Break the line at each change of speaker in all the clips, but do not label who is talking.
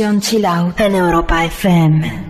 Sesión Chill Out en Europa FM.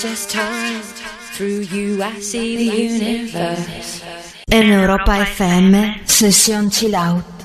just time. Through you I see the universe.
In Europa FM, session chill out.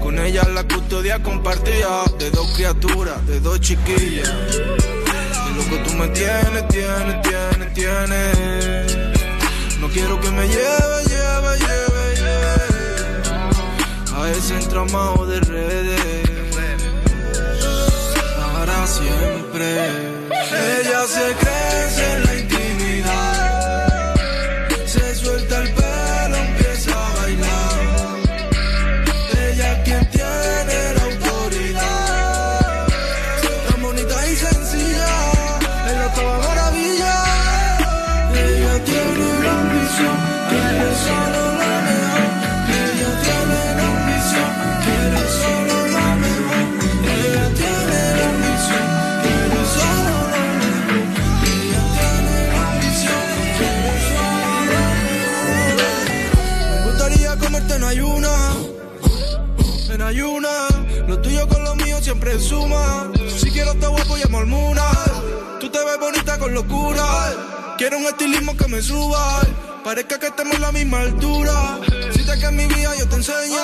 Con ella la custodia compartía de dos criaturas, de dos chiquillas. De lo que tú me tienes, tienes, tienes, tienes. No quiero que me lleve, lleve, lleve, lleve. A ese entramado de redes. Para siempre. Ella se Un estilismo que me suba. Parezca que estemos a la misma altura. Si te que mi vida yo te enseño.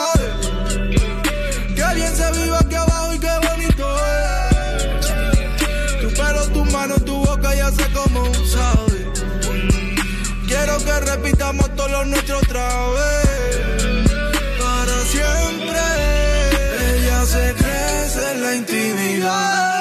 Que bien se vive aquí abajo y qué bonito es. Tu pelo, tu mano, tu boca ya sé cómo sabe. Quiero que repitamos todos los nuestros otra vez. Para siempre. Ella se crece en la intimidad.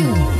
you.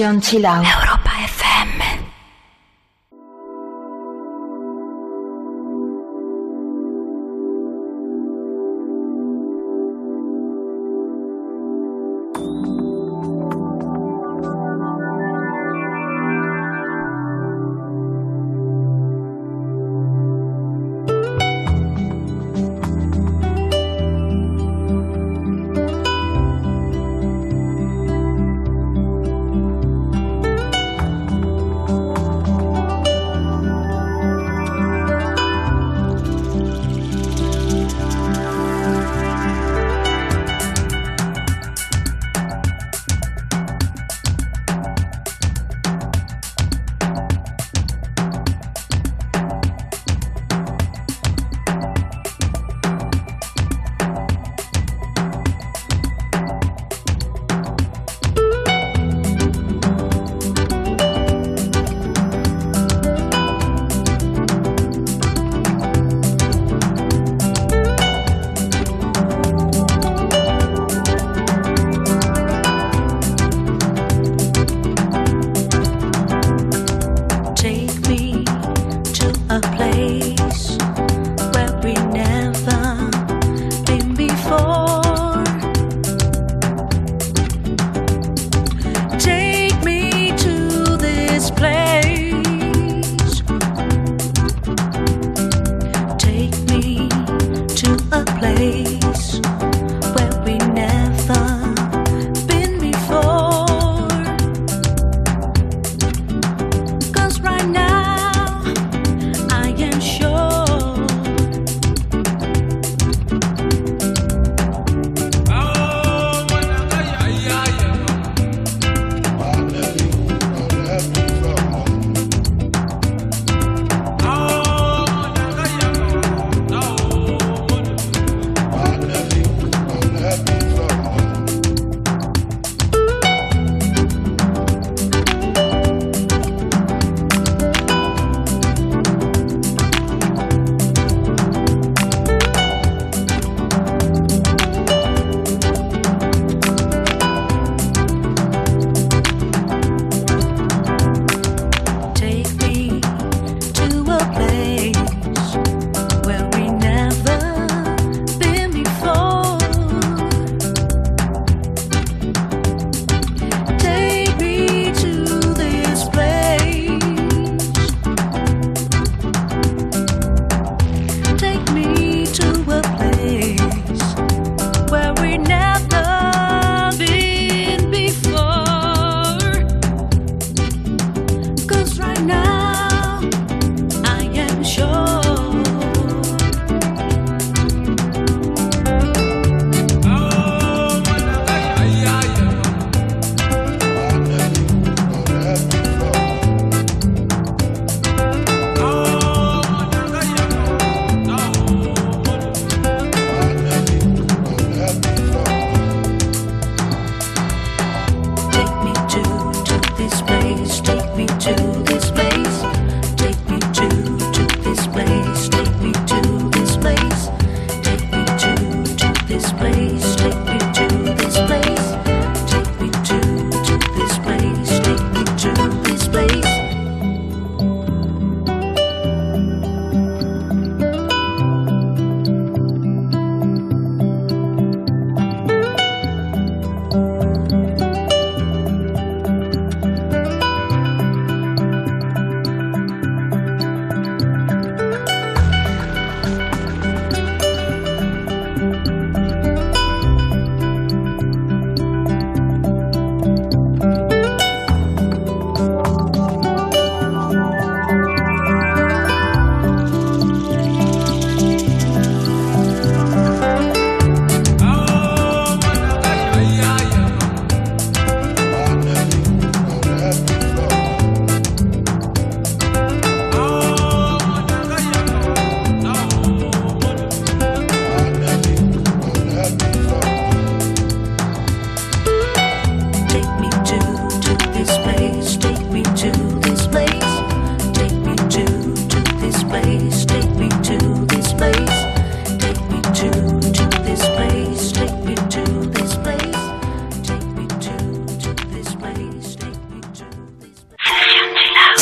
Chill out. Europa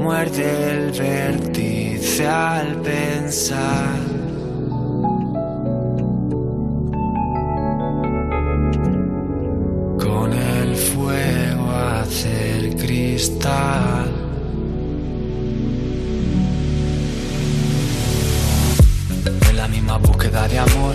Muerde el vértice al pensar. Con el fuego hacer cristal. En la misma búsqueda de amor,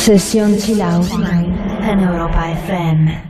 Sesión Chill Out en Europa FM.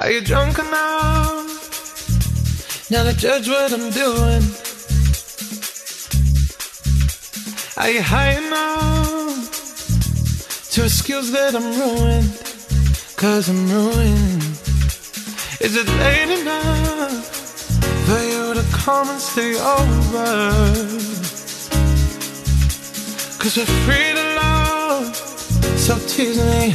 Are you drunk enough? Now to judge what I'm doing. Are you high enough to excuse that I'm ruined? Cause I'm ruined. Is it late enough for you to come and stay over? Cause we're free to love, so tease me.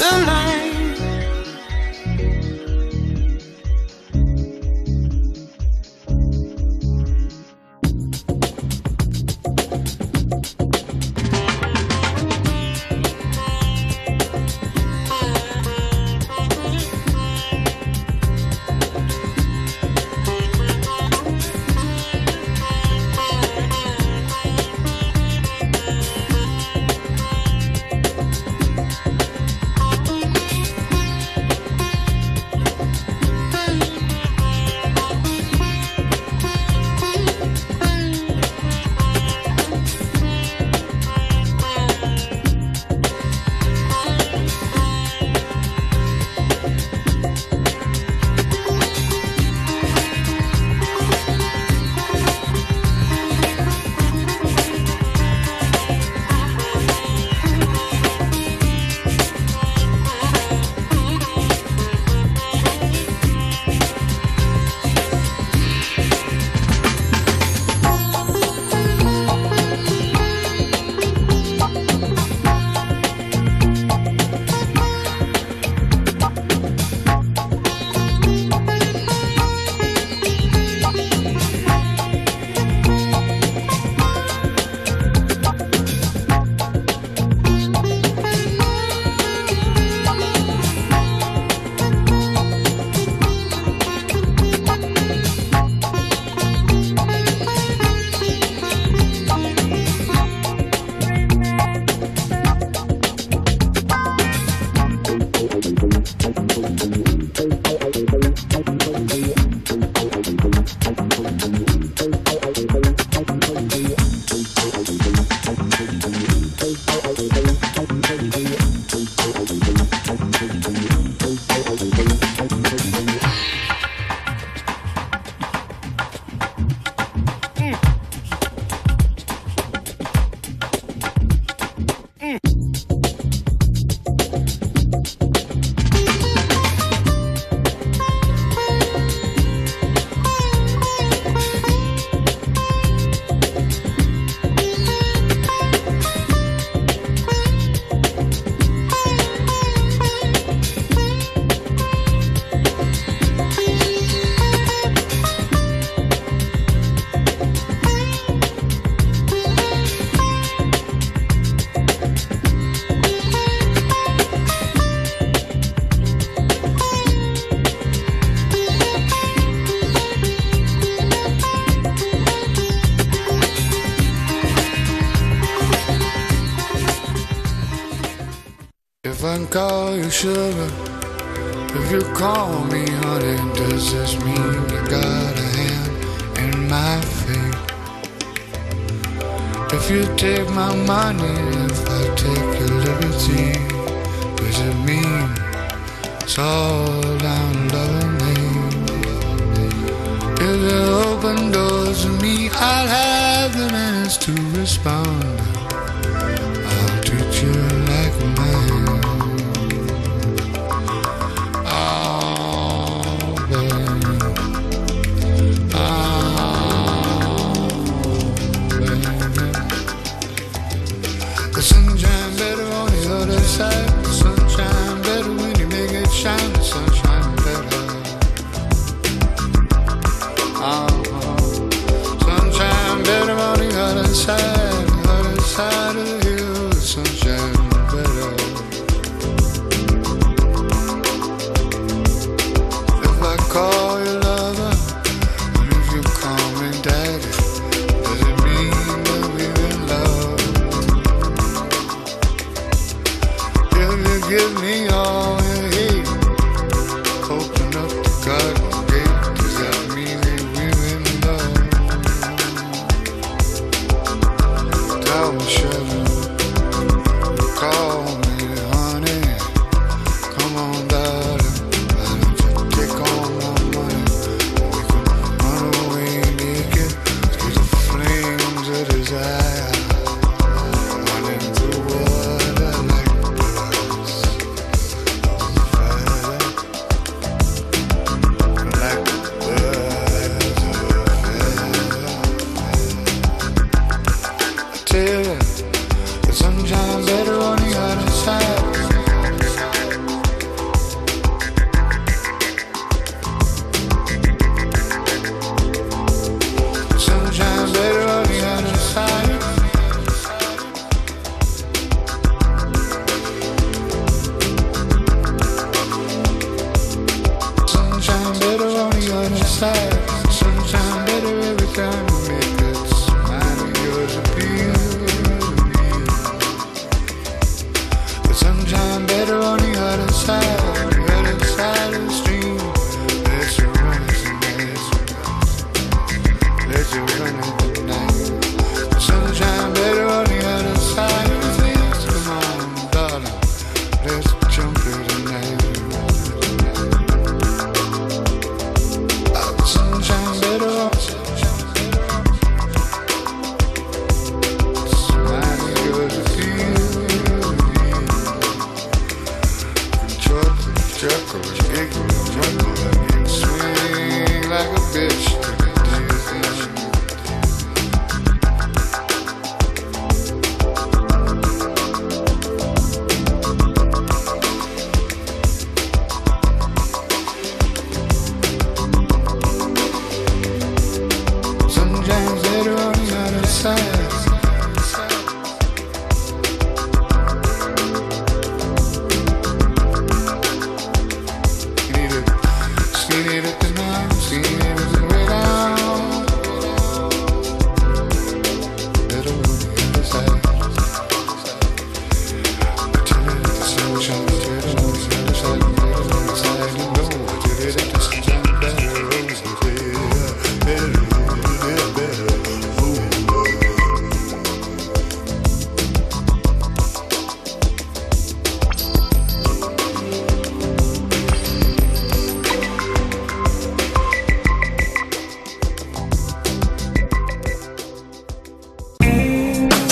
the
line call you sugar? If you call me honey, does this mean you got a hand in my fate? If you take my money, if I take your liberty, does it mean it's all down loving me? If you open doors to me, I'll have the minutes to respond.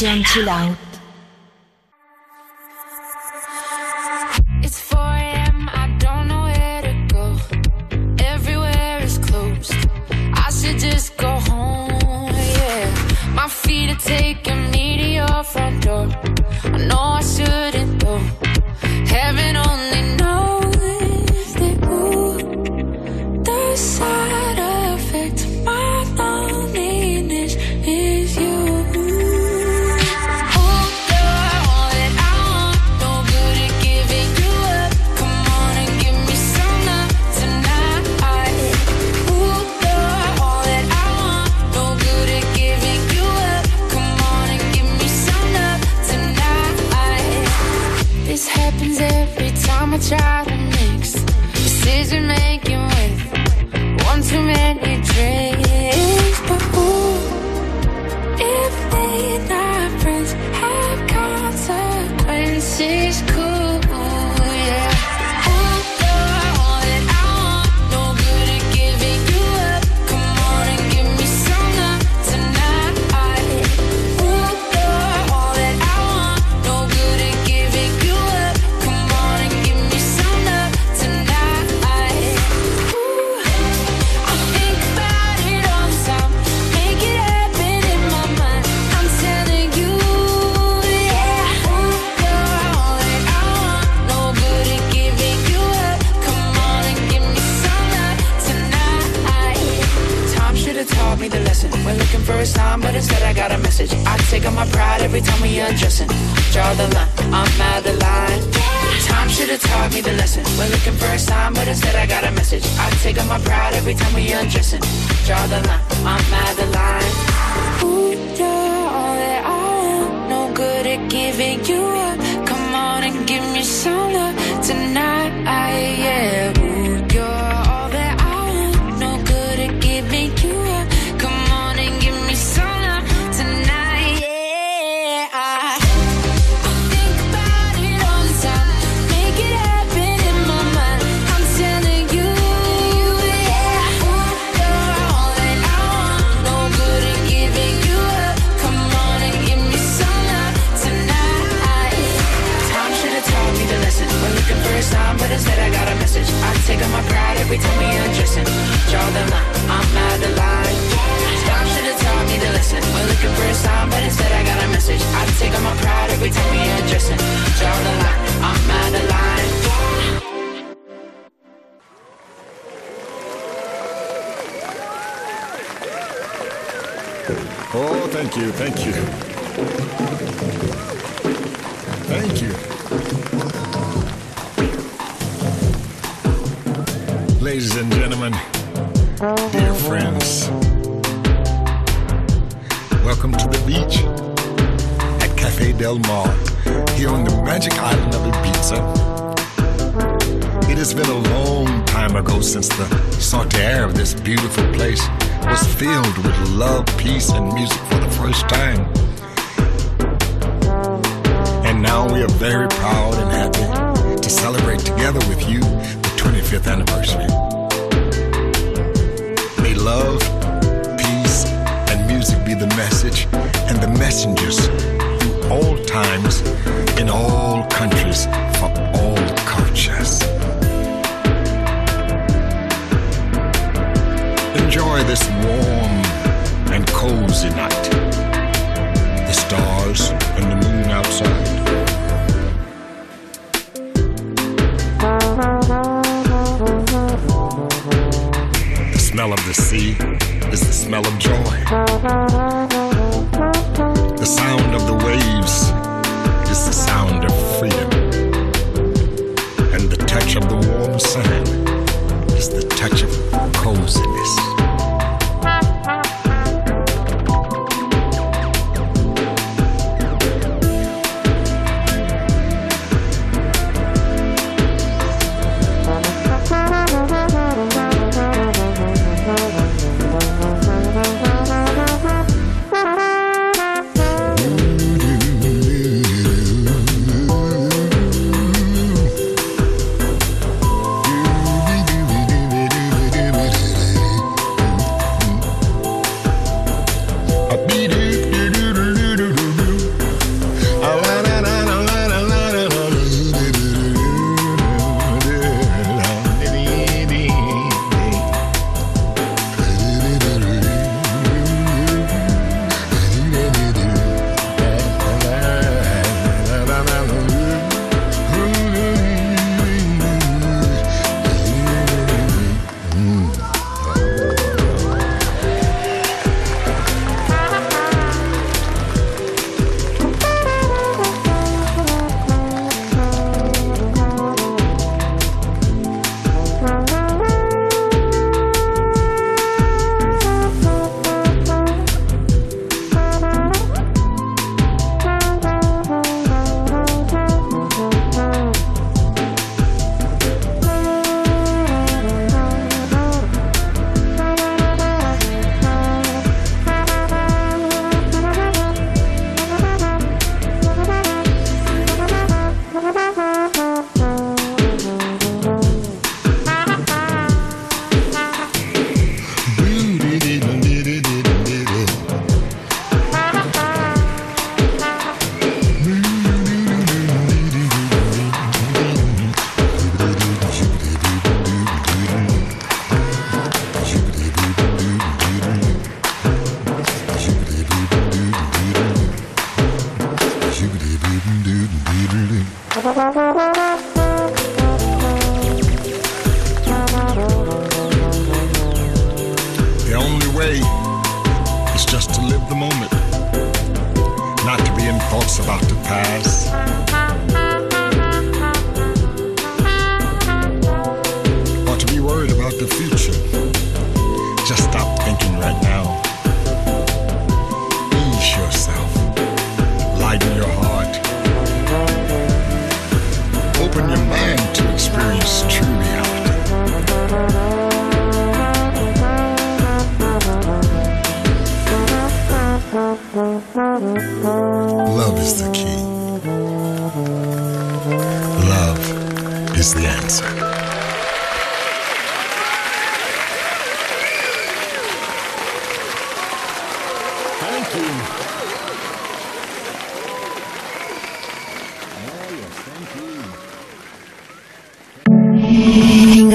这样治疗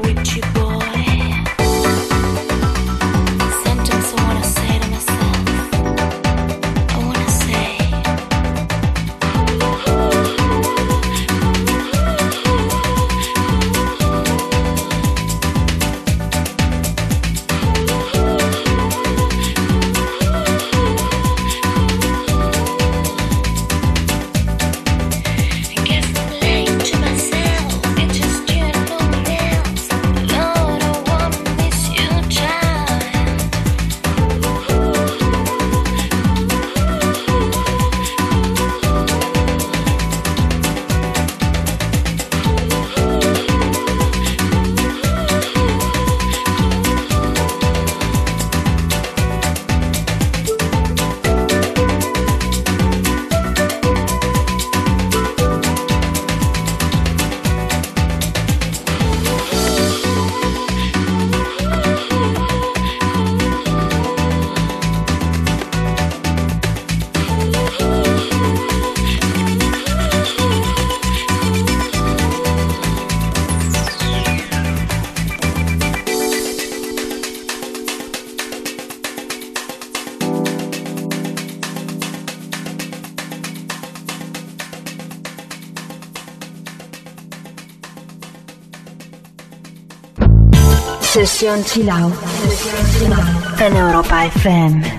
with you, boy.
Sesión Chilau en Europa FM.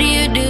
Do? you do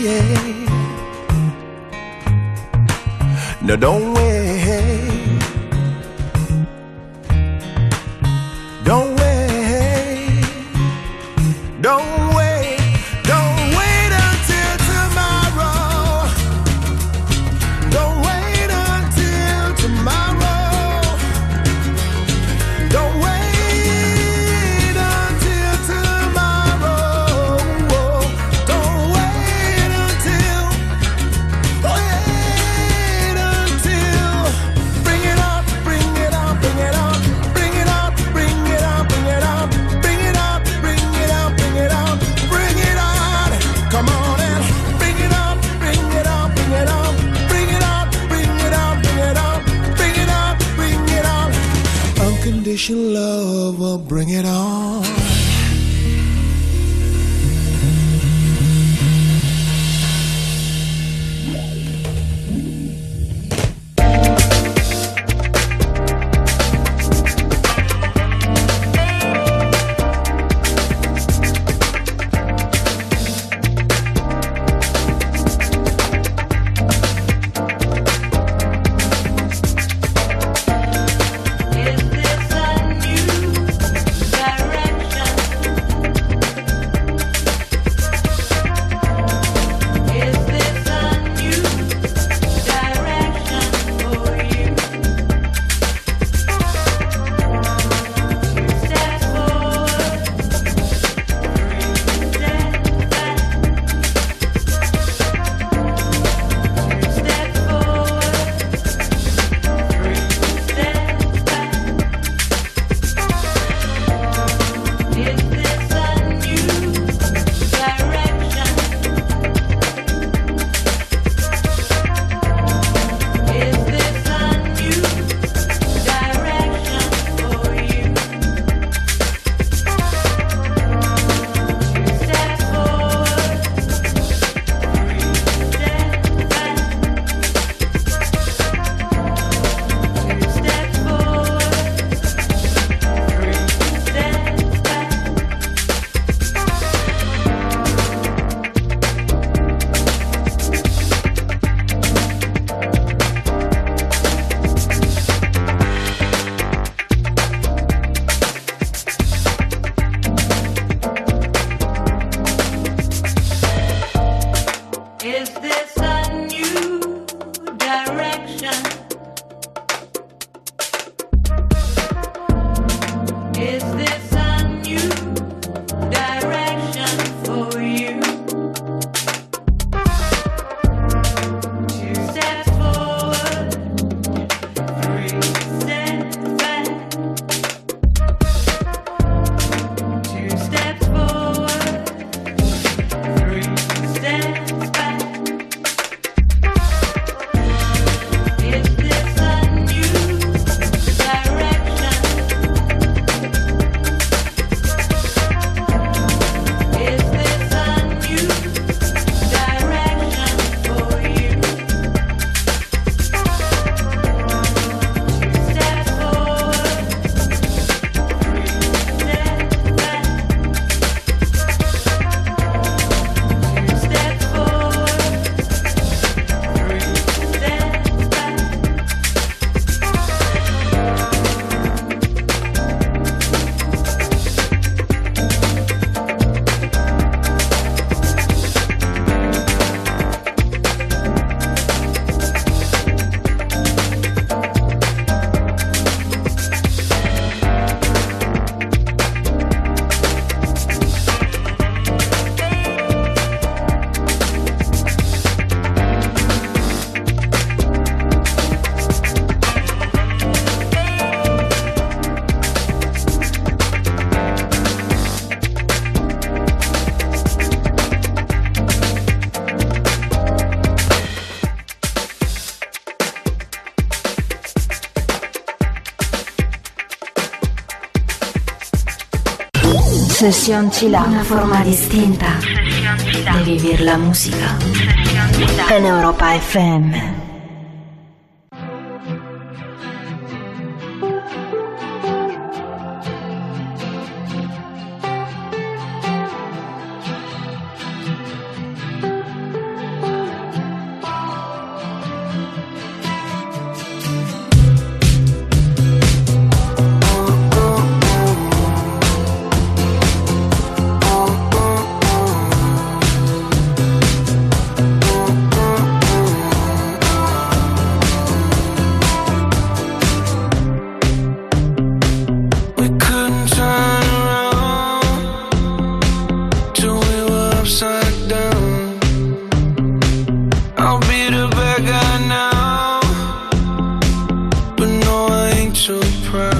yeah.
Now don't wait
Sesión Chila. Una forma distinta de vivir la música. En Europa FM.
proud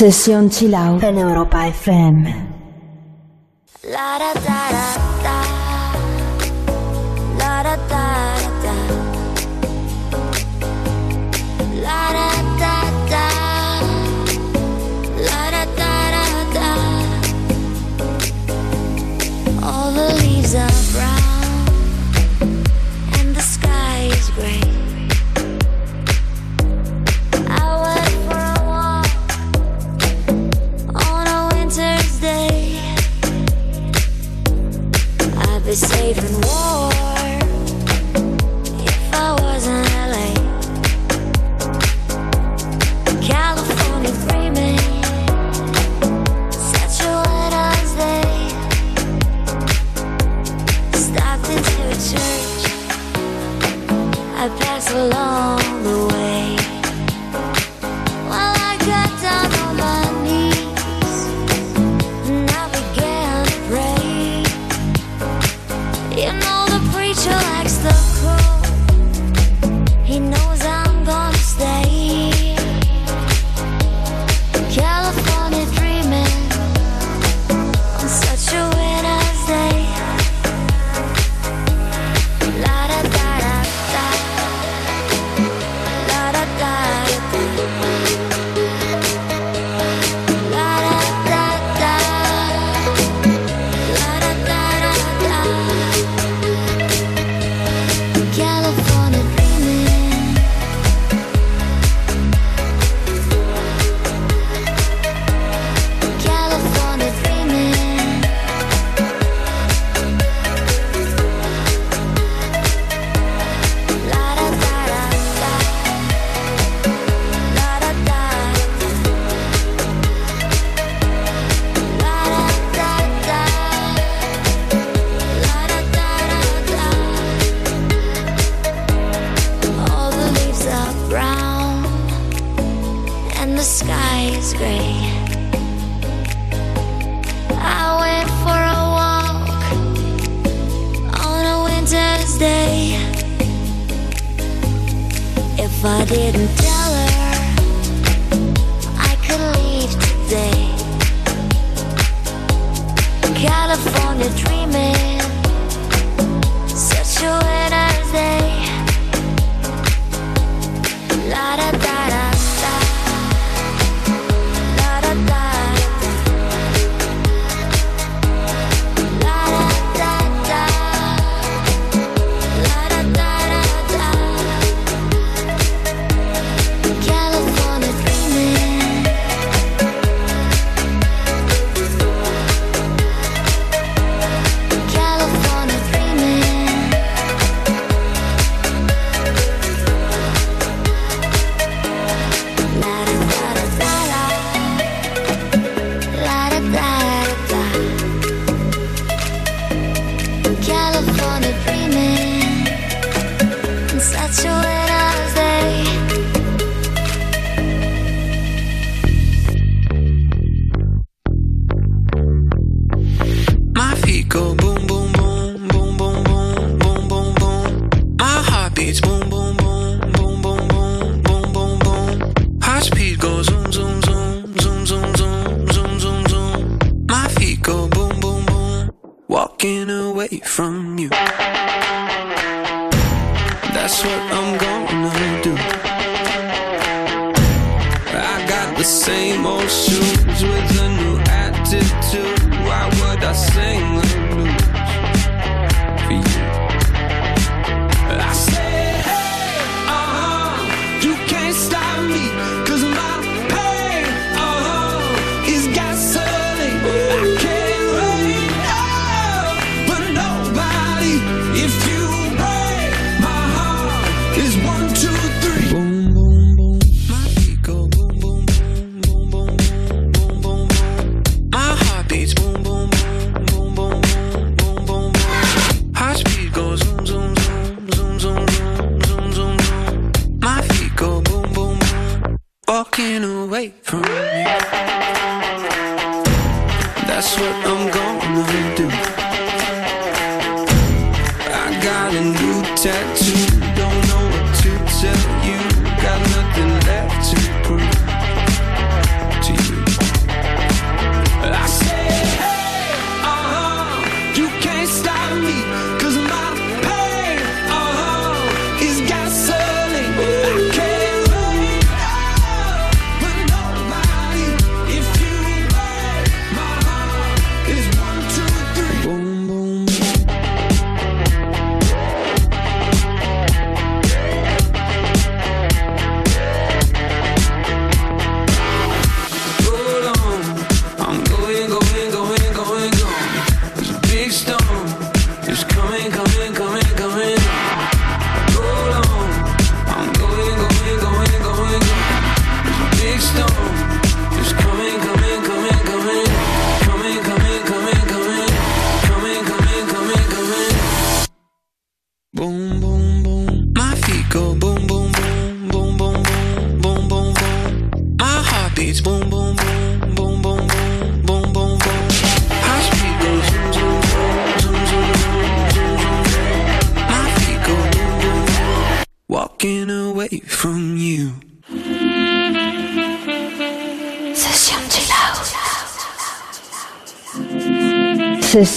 Sesión Chill Out en Europa FM.
La, da, da, da.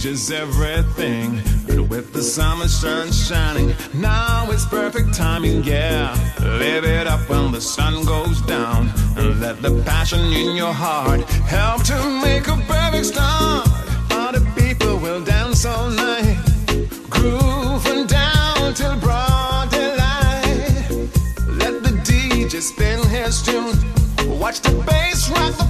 Changes everything. With the summer sun shining, now it's perfect timing, yeah. Live it up when the sun goes down. And let the passion in your heart help to make a perfect start. All the people will dance all night, grooving down till broad daylight. Let the DJ spin his tune. Watch the bass rock the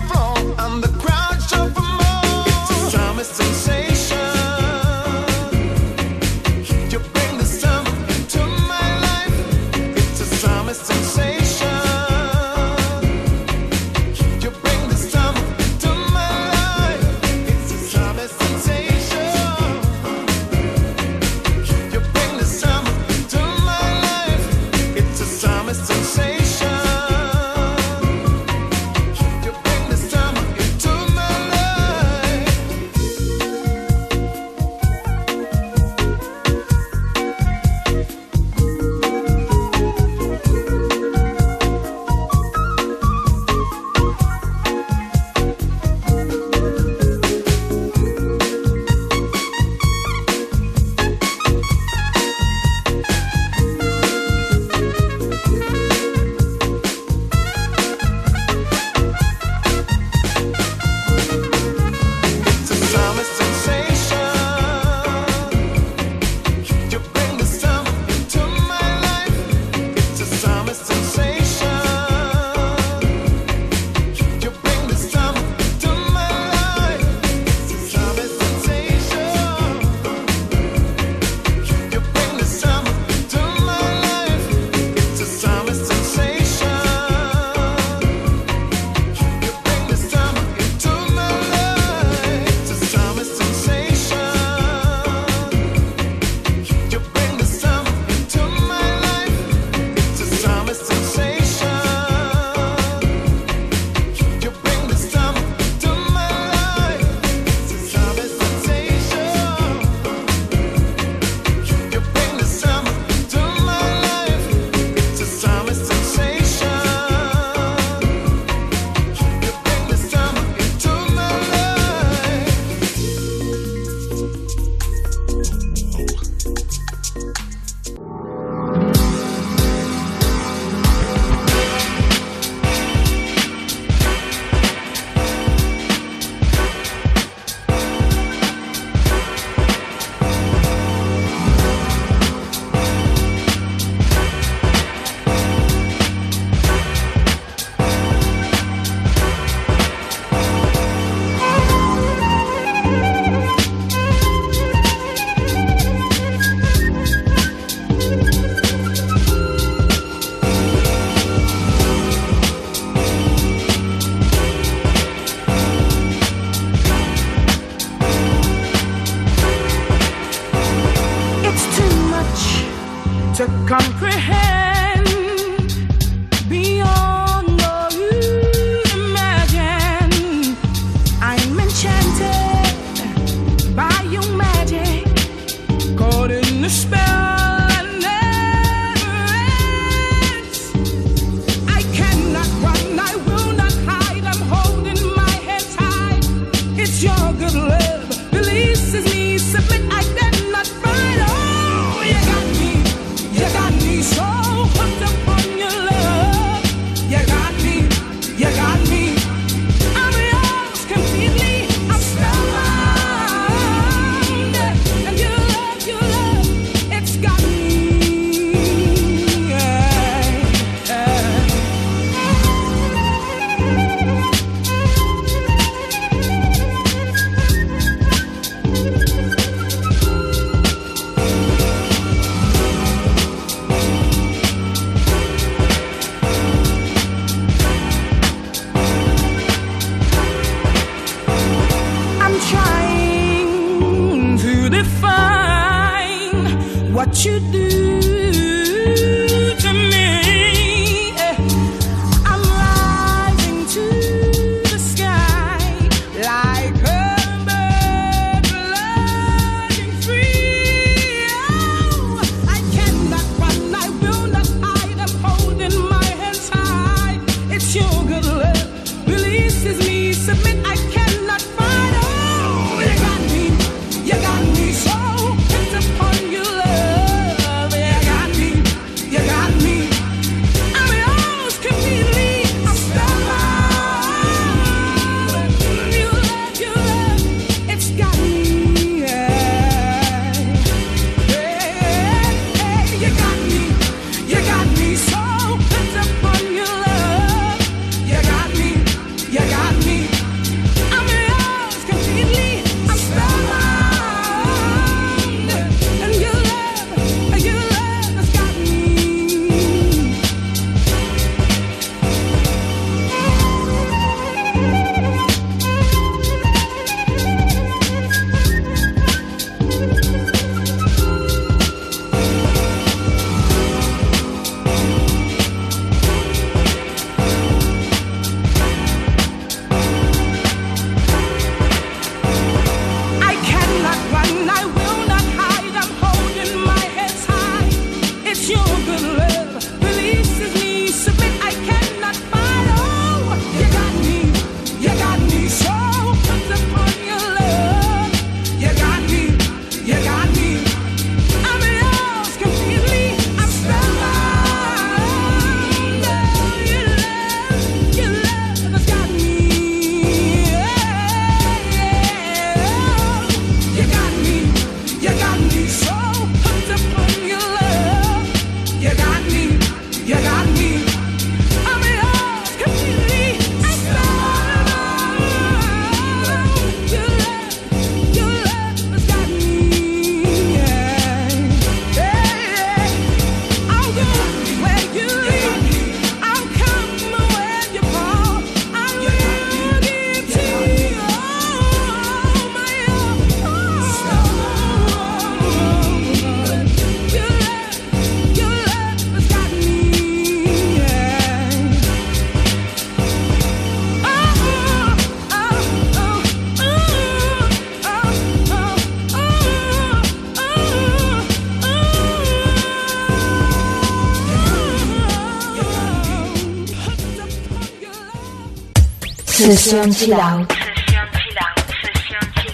Sesión Chill Out.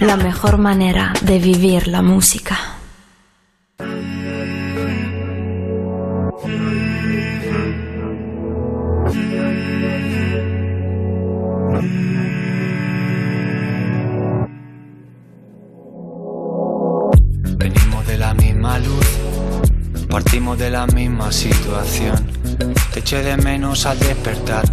La mejor manera de vivir la música.
Venimos de la misma luz, partimos de la misma situación. Te eché de menos al despertar,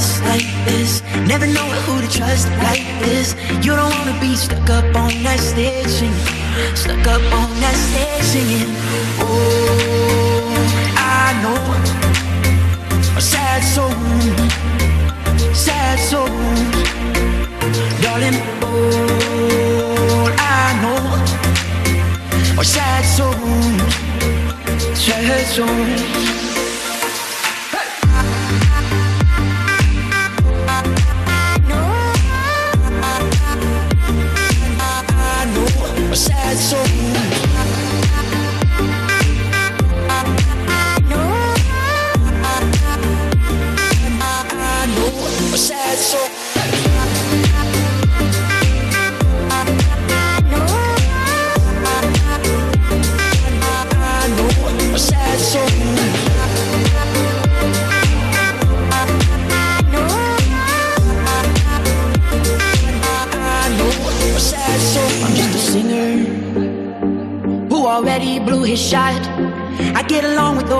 Bus like this. Never know who to trust like this. You don't wanna be stuck up on that stage singing. Stuck up on that stage singing. Oh, I know. A sad soul. Sad soul. Darling, all I know. Are sad souls Sad souls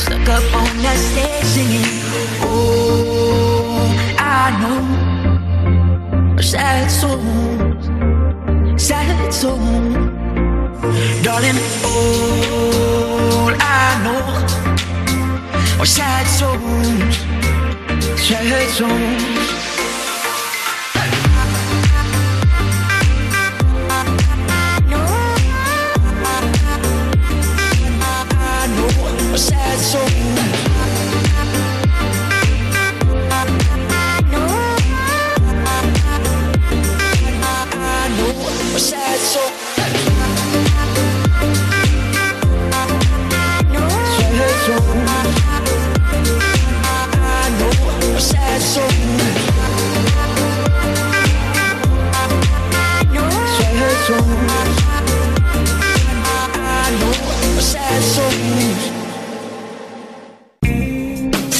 stuck up on that stage singing. Oh, I know sad songs, sad songs, darling. All I know are sad songs, sad songs.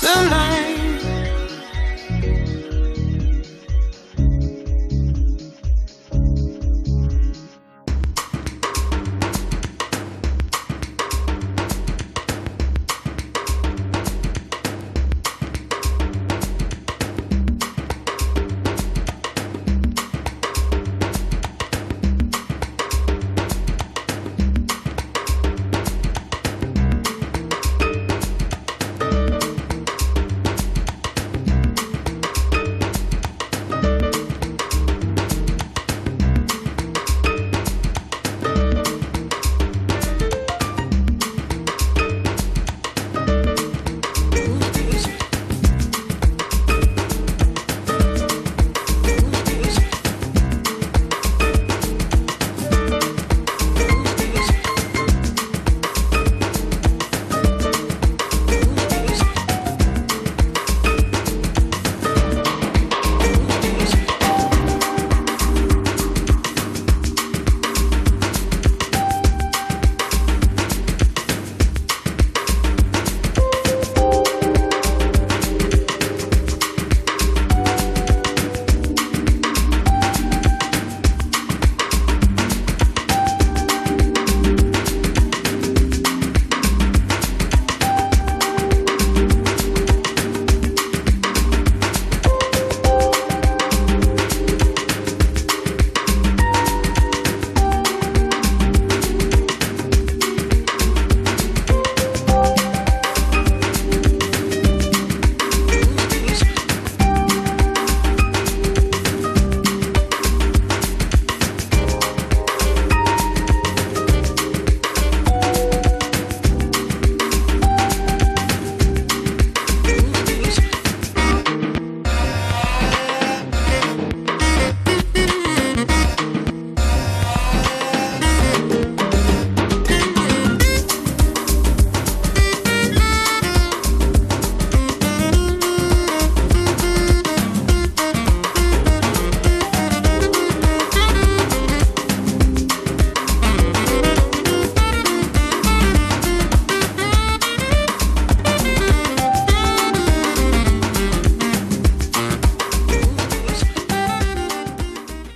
the line.